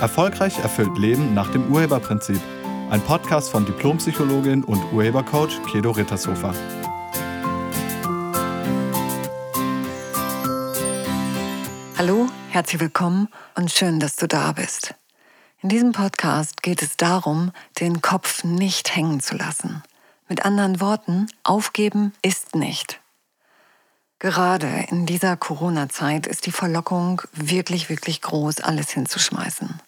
Erfolgreich erfüllt Leben nach dem Urheberprinzip. Ein Podcast von Diplompsychologin und Urhebercoach Kedo Rittershofer. Hallo, herzlich willkommen und schön, dass du da bist. In diesem Podcast geht es darum, den Kopf nicht hängen zu lassen. Mit anderen Worten, aufgeben ist nicht. Gerade in dieser Corona-Zeit ist die Verlockung wirklich, wirklich groß, alles hinzuschmeißen.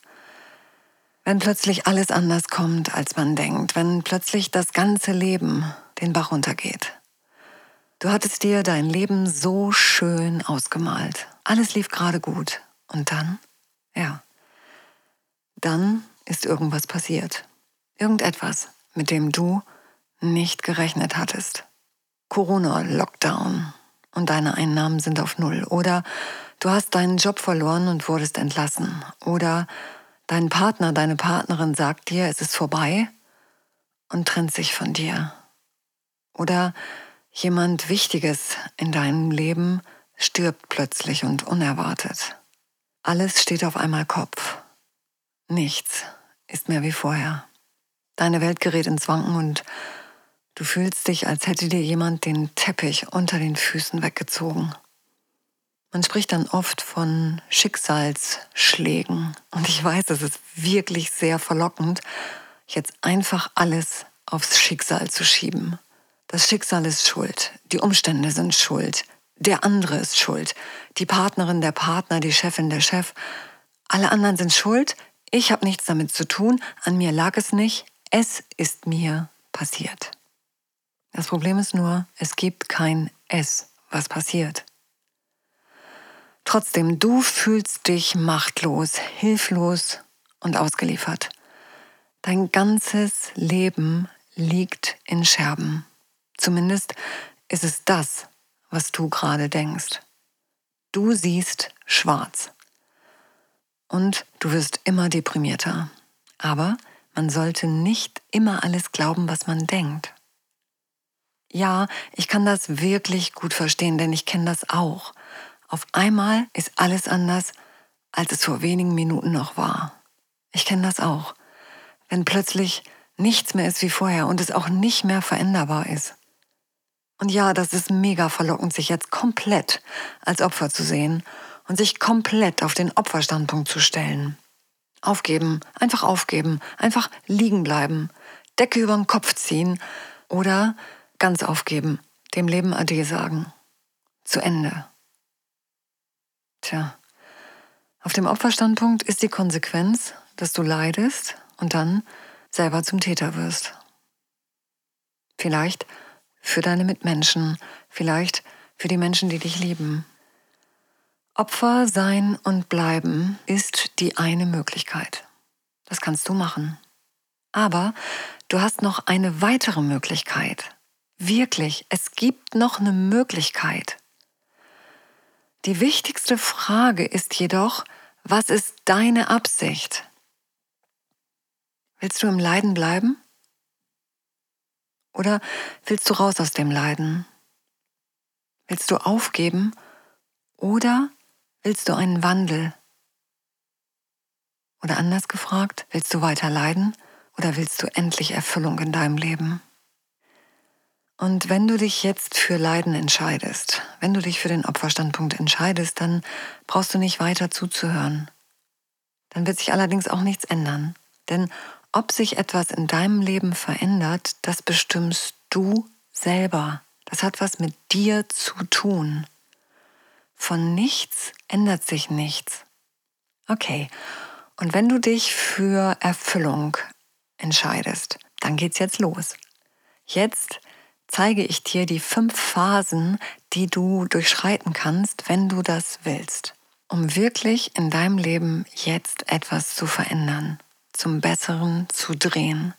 Wenn plötzlich alles anders kommt, als man denkt, wenn plötzlich das ganze Leben den Bach runtergeht. Du hattest dir dein Leben so schön ausgemalt. Alles lief gerade gut. Und dann? Ja. Dann ist irgendwas passiert. Irgendetwas, mit dem du nicht gerechnet hattest. Corona, Lockdown und deine Einnahmen sind auf Null. Oder du hast deinen Job verloren und wurdest entlassen. Oder Dein Partner, deine Partnerin sagt dir, es ist vorbei und trennt sich von dir. Oder jemand Wichtiges in deinem Leben stirbt plötzlich und unerwartet. Alles steht auf einmal Kopf. Nichts ist mehr wie vorher. Deine Welt gerät ins Wanken und du fühlst dich, als hätte dir jemand den Teppich unter den Füßen weggezogen. Man spricht dann oft von Schicksalsschlägen. Und ich weiß, es ist wirklich sehr verlockend, jetzt einfach alles aufs Schicksal zu schieben. Das Schicksal ist schuld, die Umstände sind schuld, der andere ist schuld, die Partnerin, der Partner, die Chefin, der Chef. Alle anderen sind schuld, ich habe nichts damit zu tun, an mir lag es nicht, es ist mir passiert. Das Problem ist nur, es gibt kein Es, was passiert. Trotzdem, du fühlst dich machtlos, hilflos und ausgeliefert. Dein ganzes Leben liegt in Scherben. Zumindest ist es das, was du gerade denkst. Du siehst schwarz. Und du wirst immer deprimierter. Aber man sollte nicht immer alles glauben, was man denkt. Ja, ich kann das wirklich gut verstehen, denn ich kenne das auch. Auf einmal ist alles anders, als es vor wenigen Minuten noch war. Ich kenne das auch. Wenn plötzlich nichts mehr ist wie vorher und es auch nicht mehr veränderbar ist. Und ja, das ist mega verlockend, sich jetzt komplett als Opfer zu sehen und sich komplett auf den Opferstandpunkt zu stellen. Aufgeben, einfach aufgeben, einfach liegen bleiben, Decke über den Kopf ziehen oder ganz aufgeben, dem Leben Ade sagen. Zu Ende. Tja, auf dem Opferstandpunkt ist die Konsequenz, dass du leidest und dann selber zum Täter wirst. Vielleicht für deine Mitmenschen, vielleicht für die Menschen, die dich lieben. Opfer sein und bleiben ist die eine Möglichkeit. Das kannst du machen. Aber du hast noch eine weitere Möglichkeit. Wirklich, es gibt noch eine Möglichkeit. Die wichtigste Frage ist jedoch, was ist deine Absicht? Willst du im Leiden bleiben? Oder willst du raus aus dem Leiden? Willst du aufgeben? Oder willst du einen Wandel? Oder anders gefragt, willst du weiter leiden oder willst du endlich Erfüllung in deinem Leben? Und wenn du dich jetzt für Leiden entscheidest, wenn du dich für den Opferstandpunkt entscheidest, dann brauchst du nicht weiter zuzuhören. Dann wird sich allerdings auch nichts ändern. Denn ob sich etwas in deinem Leben verändert, das bestimmst du selber. Das hat was mit dir zu tun. Von nichts ändert sich nichts. Okay, und wenn du dich für Erfüllung entscheidest, dann geht's jetzt los. Jetzt zeige ich dir die fünf Phasen, die du durchschreiten kannst, wenn du das willst, um wirklich in deinem Leben jetzt etwas zu verändern, zum Besseren zu drehen.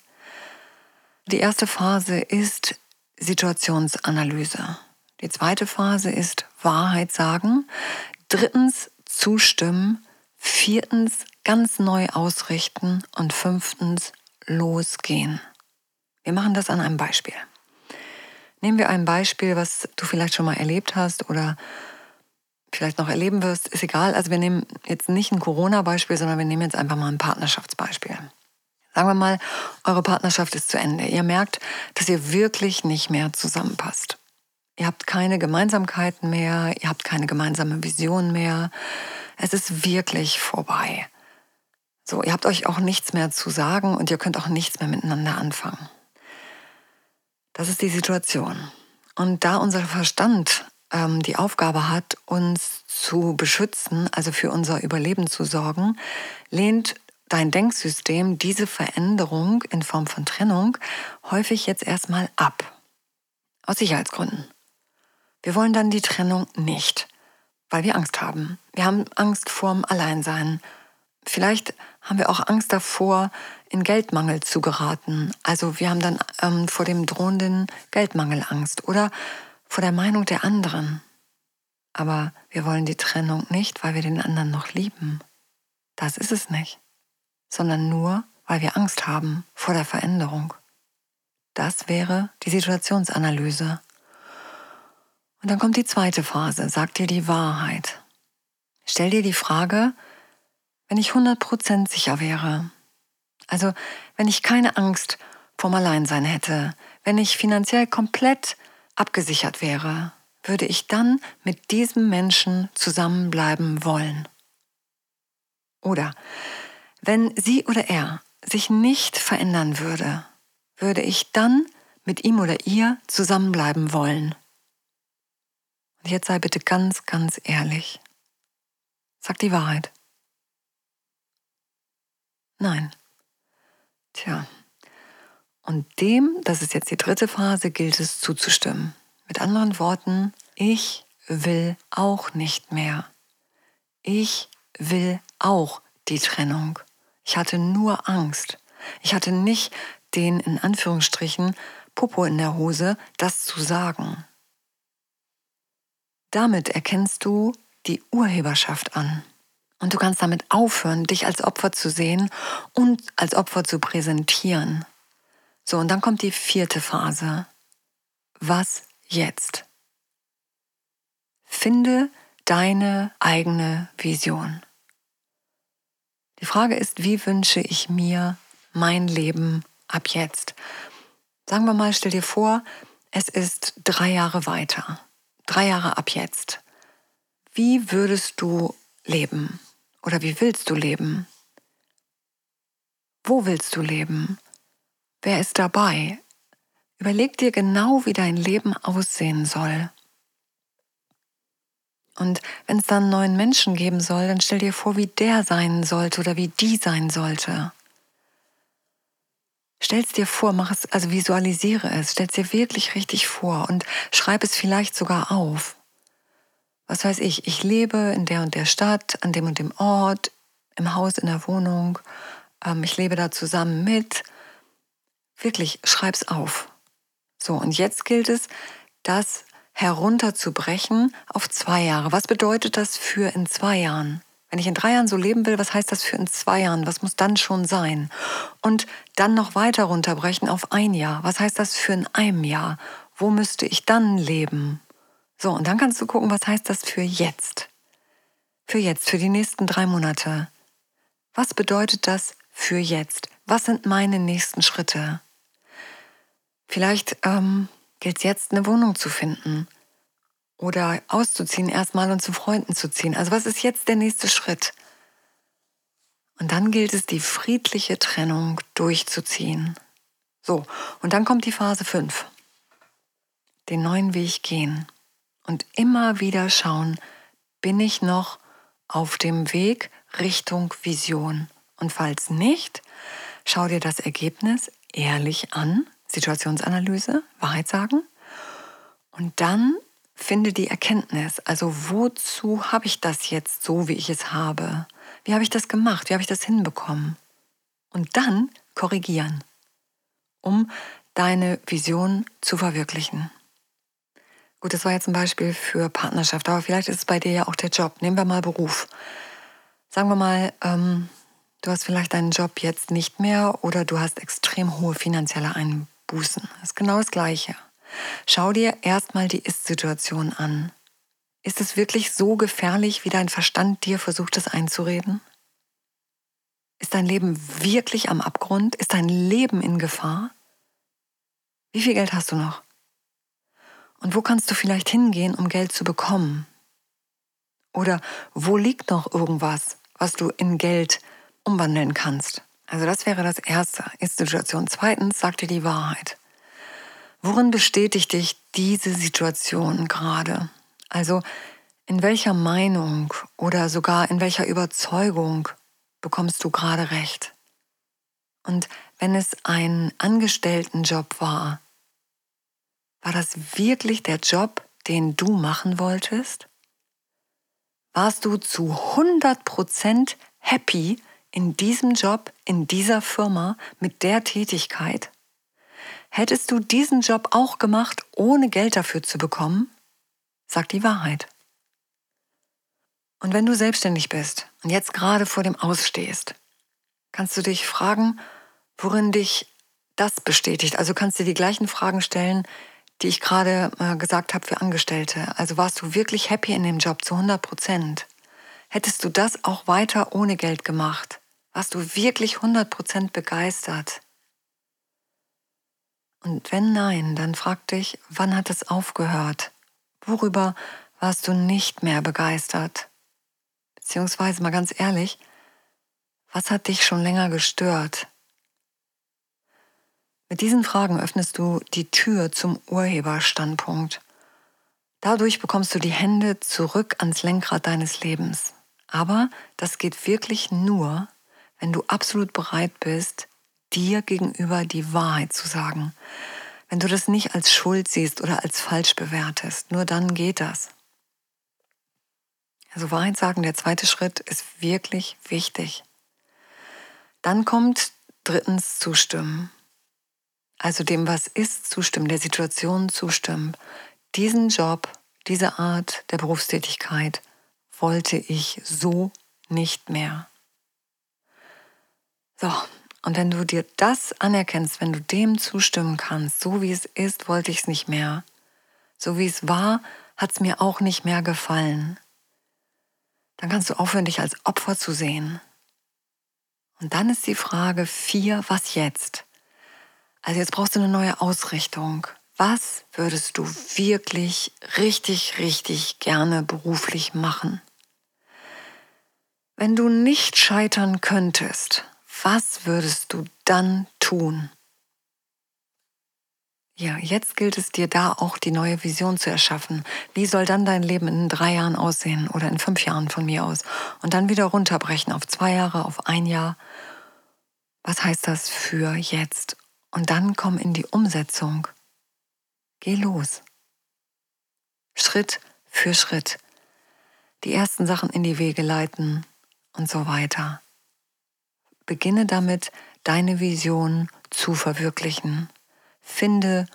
Die erste Phase ist Situationsanalyse. Die zweite Phase ist Wahrheit sagen. Drittens zustimmen. Viertens ganz neu ausrichten. Und fünftens losgehen. Wir machen das an einem Beispiel. Nehmen wir ein Beispiel, was du vielleicht schon mal erlebt hast oder vielleicht noch erleben wirst, ist egal. Also wir nehmen jetzt nicht ein Corona-Beispiel, sondern wir nehmen jetzt einfach mal ein Partnerschaftsbeispiel. Sagen wir mal, eure Partnerschaft ist zu Ende. Ihr merkt, dass ihr wirklich nicht mehr zusammenpasst. Ihr habt keine Gemeinsamkeiten mehr, ihr habt keine gemeinsame Vision mehr. Es ist wirklich vorbei. So, ihr habt euch auch nichts mehr zu sagen und ihr könnt auch nichts mehr miteinander anfangen. Das ist die Situation. Und da unser Verstand ähm, die Aufgabe hat, uns zu beschützen, also für unser Überleben zu sorgen, lehnt dein Denksystem diese Veränderung in Form von Trennung häufig jetzt erstmal ab. Aus Sicherheitsgründen. Wir wollen dann die Trennung nicht, weil wir Angst haben. Wir haben Angst vorm Alleinsein. Vielleicht haben wir auch Angst davor, in Geldmangel zu geraten. Also wir haben dann ähm, vor dem drohenden Geldmangel Angst oder vor der Meinung der anderen. Aber wir wollen die Trennung nicht, weil wir den anderen noch lieben. Das ist es nicht sondern nur, weil wir Angst haben vor der Veränderung. Das wäre die Situationsanalyse. Und dann kommt die zweite Phase, sag dir die Wahrheit. Stell dir die Frage, wenn ich 100% sicher wäre, also wenn ich keine Angst vorm Alleinsein hätte, wenn ich finanziell komplett abgesichert wäre, würde ich dann mit diesem Menschen zusammenbleiben wollen? Oder wenn sie oder er sich nicht verändern würde, würde ich dann mit ihm oder ihr zusammenbleiben wollen. Und jetzt sei bitte ganz, ganz ehrlich. Sag die Wahrheit. Nein. Tja. Und dem, das ist jetzt die dritte Phase, gilt es zuzustimmen. Mit anderen Worten, ich will auch nicht mehr. Ich will auch die Trennung. Ich hatte nur Angst. Ich hatte nicht den, in Anführungsstrichen, Popo in der Hose, das zu sagen. Damit erkennst du die Urheberschaft an. Und du kannst damit aufhören, dich als Opfer zu sehen und als Opfer zu präsentieren. So, und dann kommt die vierte Phase. Was jetzt? Finde deine eigene Vision. Die Frage ist, wie wünsche ich mir mein Leben ab jetzt? Sagen wir mal, stell dir vor, es ist drei Jahre weiter, drei Jahre ab jetzt. Wie würdest du leben? Oder wie willst du leben? Wo willst du leben? Wer ist dabei? Überleg dir genau, wie dein Leben aussehen soll. Und wenn es dann einen neuen Menschen geben soll, dann stell dir vor, wie der sein sollte oder wie die sein sollte. Stell es dir vor, mach es, also visualisiere es, stell es dir wirklich richtig vor und schreib es vielleicht sogar auf. Was weiß ich, ich lebe in der und der Stadt, an dem und dem Ort, im Haus, in der Wohnung, ähm, ich lebe da zusammen mit. Wirklich, schreib's auf. So, und jetzt gilt es, das herunterzubrechen auf zwei Jahre. Was bedeutet das für in zwei Jahren? Wenn ich in drei Jahren so leben will, was heißt das für in zwei Jahren? Was muss dann schon sein? Und dann noch weiter runterbrechen auf ein Jahr. Was heißt das für in einem Jahr? Wo müsste ich dann leben? So, und dann kannst du gucken, was heißt das für jetzt? Für jetzt, für die nächsten drei Monate. Was bedeutet das für jetzt? Was sind meine nächsten Schritte? Vielleicht ähm, gilt es jetzt, eine Wohnung zu finden oder auszuziehen erstmal und zu Freunden zu ziehen. Also was ist jetzt der nächste Schritt? Und dann gilt es, die friedliche Trennung durchzuziehen. So, und dann kommt die Phase 5. Den neuen Weg gehen. Und immer wieder schauen, bin ich noch auf dem Weg Richtung Vision? Und falls nicht, schau dir das Ergebnis ehrlich an Situationsanalyse, Wahrheit sagen. Und dann finde die Erkenntnis, also wozu habe ich das jetzt so, wie ich es habe? Wie habe ich das gemacht? Wie habe ich das hinbekommen? Und dann korrigieren, um deine Vision zu verwirklichen. Gut, das war jetzt ein Beispiel für Partnerschaft, aber vielleicht ist es bei dir ja auch der Job. Nehmen wir mal Beruf. Sagen wir mal, ähm, du hast vielleicht deinen Job jetzt nicht mehr oder du hast extrem hohe finanzielle Einbußen. Bußen. Das ist genau das Gleiche. Schau dir erstmal die Ist-Situation an. Ist es wirklich so gefährlich, wie dein Verstand dir versucht, es einzureden? Ist dein Leben wirklich am Abgrund? Ist dein Leben in Gefahr? Wie viel Geld hast du noch? Und wo kannst du vielleicht hingehen, um Geld zu bekommen? Oder wo liegt noch irgendwas, was du in Geld umwandeln kannst? Also das wäre das Erste. Ist Situation. Zweitens, sag dir die Wahrheit. Worin bestätigt dich diese Situation gerade? Also in welcher Meinung oder sogar in welcher Überzeugung bekommst du gerade recht? Und wenn es ein Angestelltenjob war, war das wirklich der Job, den du machen wolltest? Warst du zu 100% happy in diesem Job, in dieser Firma, mit der Tätigkeit? Hättest du diesen Job auch gemacht, ohne Geld dafür zu bekommen? Sag die Wahrheit. Und wenn du selbstständig bist und jetzt gerade vor dem Ausstehst, kannst du dich fragen, worin dich das bestätigt. Also kannst du die gleichen Fragen stellen, die ich gerade äh, gesagt habe für Angestellte. Also warst du wirklich happy in dem Job zu 100 Prozent? Hättest du das auch weiter ohne Geld gemacht? Warst du wirklich 100 Prozent begeistert? Und wenn nein, dann frag dich, wann hat es aufgehört? Worüber warst du nicht mehr begeistert? Beziehungsweise mal ganz ehrlich, was hat dich schon länger gestört? Mit diesen Fragen öffnest du die Tür zum Urheberstandpunkt. Dadurch bekommst du die Hände zurück ans Lenkrad deines Lebens. Aber das geht wirklich nur, wenn du absolut bereit bist, dir gegenüber die Wahrheit zu sagen. Wenn du das nicht als Schuld siehst oder als falsch bewertest, nur dann geht das. Also Wahrheit sagen, der zweite Schritt ist wirklich wichtig. Dann kommt drittens zustimmen also dem, was ist, zustimmen, der Situation zustimmen. Diesen Job, diese Art der Berufstätigkeit wollte ich so nicht mehr. So, und wenn du dir das anerkennst, wenn du dem zustimmen kannst, so wie es ist, wollte ich es nicht mehr. So wie es war, hat es mir auch nicht mehr gefallen. Dann kannst du aufhören, dich als Opfer zu sehen. Und dann ist die Frage vier, was jetzt? Also jetzt brauchst du eine neue Ausrichtung. Was würdest du wirklich richtig, richtig gerne beruflich machen? Wenn du nicht scheitern könntest, was würdest du dann tun? Ja, jetzt gilt es dir da auch die neue Vision zu erschaffen. Wie soll dann dein Leben in drei Jahren aussehen oder in fünf Jahren von mir aus? Und dann wieder runterbrechen auf zwei Jahre, auf ein Jahr. Was heißt das für jetzt? Und dann komm in die Umsetzung. Geh los. Schritt für Schritt. Die ersten Sachen in die Wege leiten und so weiter. Beginne damit, deine Vision zu verwirklichen. Finde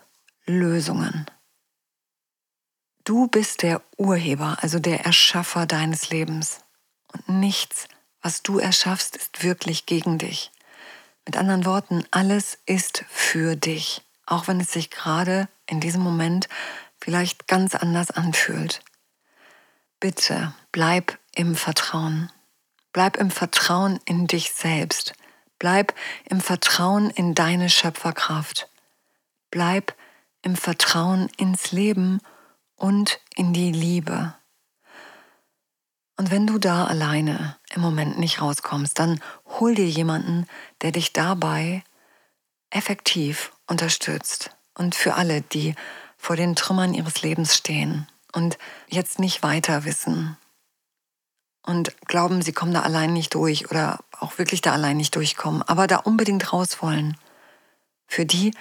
Lösungen. Du bist der Urheber, also der Erschaffer deines Lebens. Und nichts, was du erschaffst, ist wirklich gegen dich. Mit anderen Worten, alles ist für dich, auch wenn es sich gerade in diesem Moment vielleicht ganz anders anfühlt. Bitte bleib im Vertrauen. Bleib im Vertrauen in dich selbst. Bleib im Vertrauen in deine Schöpferkraft. Bleib im Vertrauen ins Leben und in die Liebe. Und wenn du da alleine im Moment nicht rauskommst, dann hol dir jemanden, der dich dabei effektiv unterstützt. Und für alle, die vor den Trümmern ihres Lebens stehen und jetzt nicht weiter wissen und glauben, sie kommen da allein nicht durch oder auch wirklich da allein nicht durchkommen, aber da unbedingt raus wollen, für die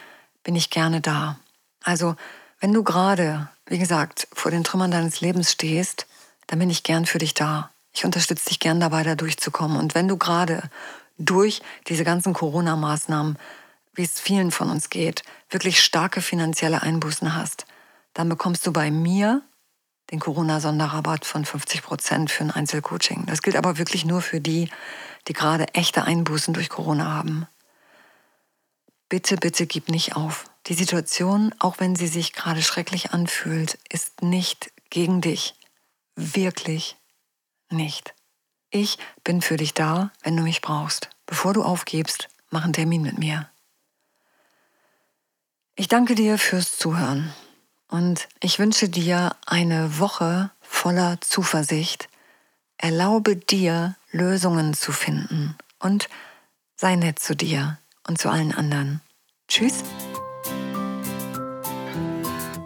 bin ich gerne da. Also, wenn du gerade, wie gesagt, vor den Trümmern deines Lebens stehst, dann bin ich gern für dich da. Ich unterstütze dich gern dabei, da durchzukommen. Und wenn du gerade durch diese ganzen Corona-Maßnahmen, wie es vielen von uns geht, wirklich starke finanzielle Einbußen hast, dann bekommst du bei mir den Corona-Sonderrabatt von 50 Prozent für ein Einzelcoaching. Das gilt aber wirklich nur für die, die gerade echte Einbußen durch Corona haben. Bitte, bitte gib nicht auf. Die Situation, auch wenn sie sich gerade schrecklich anfühlt, ist nicht gegen dich. Wirklich nicht. Ich bin für dich da, wenn du mich brauchst. Bevor du aufgibst, mach einen Termin mit mir. Ich danke dir fürs Zuhören und ich wünsche dir eine Woche voller Zuversicht. Erlaube dir, Lösungen zu finden und sei nett zu dir und zu allen anderen. Tschüss.